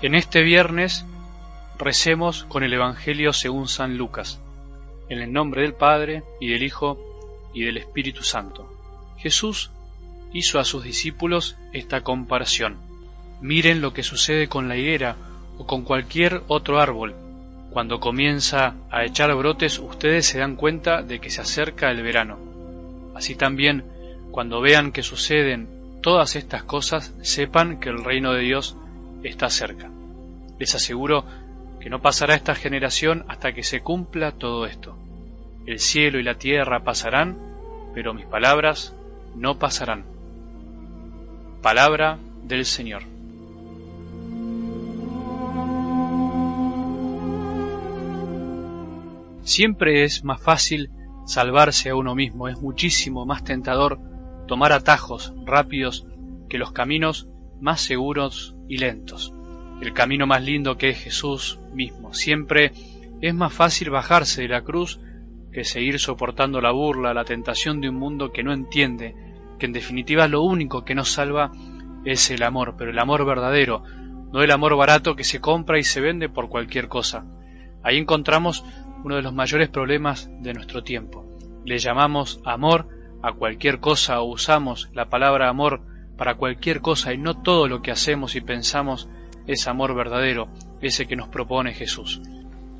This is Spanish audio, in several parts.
En este viernes recemos con el Evangelio según San Lucas, en el nombre del Padre y del Hijo y del Espíritu Santo. Jesús hizo a sus discípulos esta comparación. Miren lo que sucede con la higuera o con cualquier otro árbol. Cuando comienza a echar brotes ustedes se dan cuenta de que se acerca el verano. Así también, cuando vean que suceden todas estas cosas, sepan que el reino de Dios está cerca. Les aseguro que no pasará esta generación hasta que se cumpla todo esto. El cielo y la tierra pasarán, pero mis palabras no pasarán. Palabra del Señor. Siempre es más fácil salvarse a uno mismo, es muchísimo más tentador tomar atajos rápidos que los caminos más seguros y lentos. El camino más lindo que es Jesús mismo. Siempre es más fácil bajarse de la cruz que seguir soportando la burla, la tentación de un mundo que no entiende, que en definitiva lo único que nos salva es el amor, pero el amor verdadero, no el amor barato que se compra y se vende por cualquier cosa. Ahí encontramos uno de los mayores problemas de nuestro tiempo. Le llamamos amor a cualquier cosa o usamos la palabra amor para cualquier cosa y no todo lo que hacemos y pensamos es amor verdadero, ese que nos propone Jesús.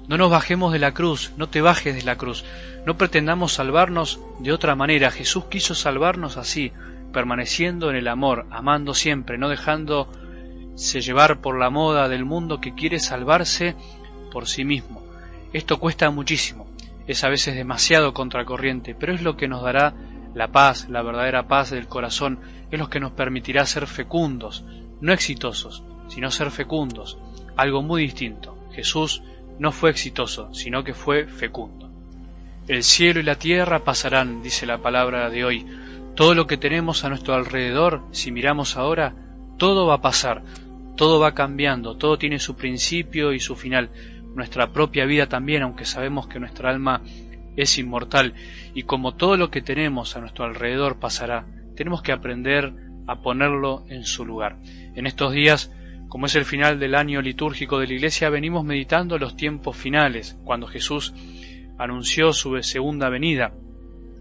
No nos bajemos de la cruz, no te bajes de la cruz, no pretendamos salvarnos de otra manera. Jesús quiso salvarnos así, permaneciendo en el amor, amando siempre, no dejándose llevar por la moda del mundo que quiere salvarse por sí mismo. Esto cuesta muchísimo, es a veces demasiado contracorriente, pero es lo que nos dará la paz, la verdadera paz del corazón, es lo que nos permitirá ser fecundos, no exitosos, sino ser fecundos, algo muy distinto. Jesús no fue exitoso, sino que fue fecundo. El cielo y la tierra pasarán, dice la palabra de hoy. Todo lo que tenemos a nuestro alrededor, si miramos ahora, todo va a pasar, todo va cambiando, todo tiene su principio y su final. Nuestra propia vida también, aunque sabemos que nuestra alma es inmortal, y como todo lo que tenemos a nuestro alrededor pasará, tenemos que aprender a ponerlo en su lugar. En estos días como es el final del año litúrgico de la Iglesia, venimos meditando los tiempos finales, cuando Jesús anunció su segunda venida.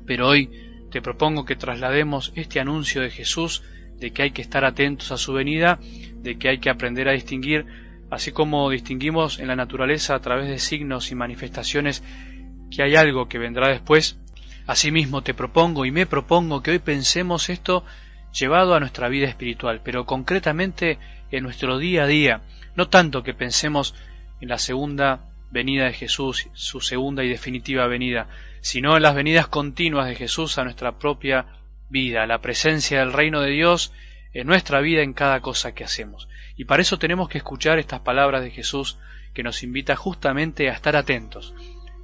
Pero hoy te propongo que traslademos este anuncio de Jesús de que hay que estar atentos a su venida, de que hay que aprender a distinguir, así como distinguimos en la naturaleza a través de signos y manifestaciones que hay algo que vendrá después. Asimismo te propongo y me propongo que hoy pensemos esto llevado a nuestra vida espiritual, pero concretamente en nuestro día a día, no tanto que pensemos en la segunda venida de Jesús, su segunda y definitiva venida, sino en las venidas continuas de Jesús a nuestra propia vida, la presencia del reino de Dios en nuestra vida en cada cosa que hacemos. Y para eso tenemos que escuchar estas palabras de Jesús que nos invita justamente a estar atentos.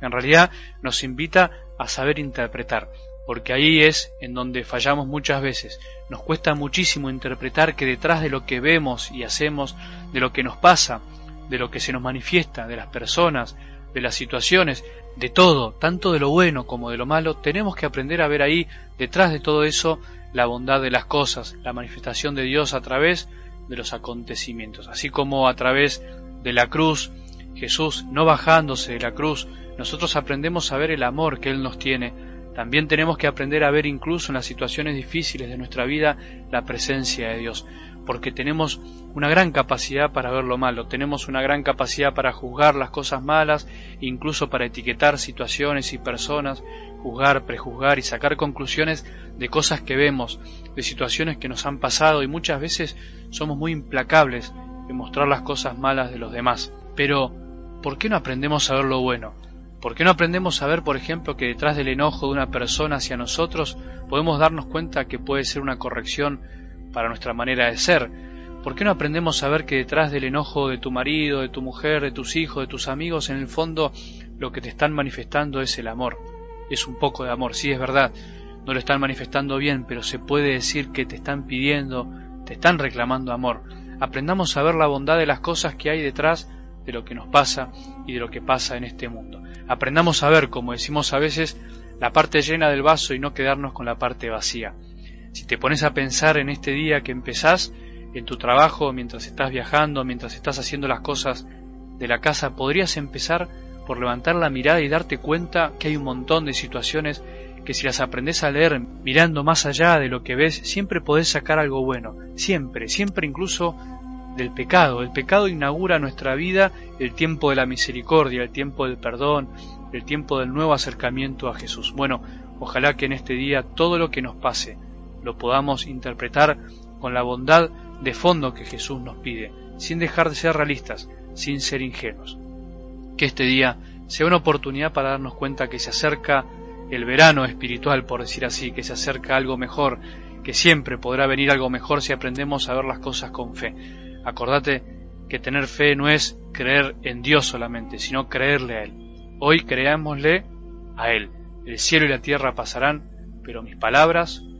En realidad nos invita a saber interpretar, porque ahí es en donde fallamos muchas veces. Nos cuesta muchísimo interpretar que detrás de lo que vemos y hacemos, de lo que nos pasa, de lo que se nos manifiesta, de las personas, de las situaciones, de todo, tanto de lo bueno como de lo malo, tenemos que aprender a ver ahí, detrás de todo eso, la bondad de las cosas, la manifestación de Dios a través de los acontecimientos, así como a través de la cruz, Jesús no bajándose de la cruz, nosotros aprendemos a ver el amor que Él nos tiene, también tenemos que aprender a ver incluso en las situaciones difíciles de nuestra vida la presencia de Dios, porque tenemos una gran capacidad para ver lo malo, tenemos una gran capacidad para juzgar las cosas malas, incluso para etiquetar situaciones y personas, juzgar, prejuzgar y sacar conclusiones de cosas que vemos, de situaciones que nos han pasado y muchas veces somos muy implacables en mostrar las cosas malas de los demás. Pero, ¿por qué no aprendemos a ver lo bueno? ¿Por qué no aprendemos a ver, por ejemplo, que detrás del enojo de una persona hacia nosotros podemos darnos cuenta que puede ser una corrección para nuestra manera de ser? ¿Por qué no aprendemos a ver que detrás del enojo de tu marido, de tu mujer, de tus hijos, de tus amigos, en el fondo lo que te están manifestando es el amor? Es un poco de amor, sí es verdad, no lo están manifestando bien, pero se puede decir que te están pidiendo, te están reclamando amor. Aprendamos a ver la bondad de las cosas que hay detrás de lo que nos pasa y de lo que pasa en este mundo. Aprendamos a ver, como decimos a veces, la parte llena del vaso y no quedarnos con la parte vacía. Si te pones a pensar en este día que empezás, en tu trabajo, mientras estás viajando, mientras estás haciendo las cosas de la casa, podrías empezar por levantar la mirada y darte cuenta que hay un montón de situaciones que si las aprendes a leer mirando más allá de lo que ves, siempre podés sacar algo bueno, siempre, siempre incluso del pecado. El pecado inaugura nuestra vida el tiempo de la misericordia, el tiempo del perdón, el tiempo del nuevo acercamiento a Jesús. Bueno, ojalá que en este día todo lo que nos pase lo podamos interpretar con la bondad de fondo que Jesús nos pide, sin dejar de ser realistas, sin ser ingenuos. Que este día sea una oportunidad para darnos cuenta que se acerca el verano espiritual, por decir así, que se acerca algo mejor, que siempre podrá venir algo mejor si aprendemos a ver las cosas con fe. Acordate que tener fe no es creer en Dios solamente, sino creerle a Él. Hoy creámosle a Él. El cielo y la tierra pasarán, pero mis palabras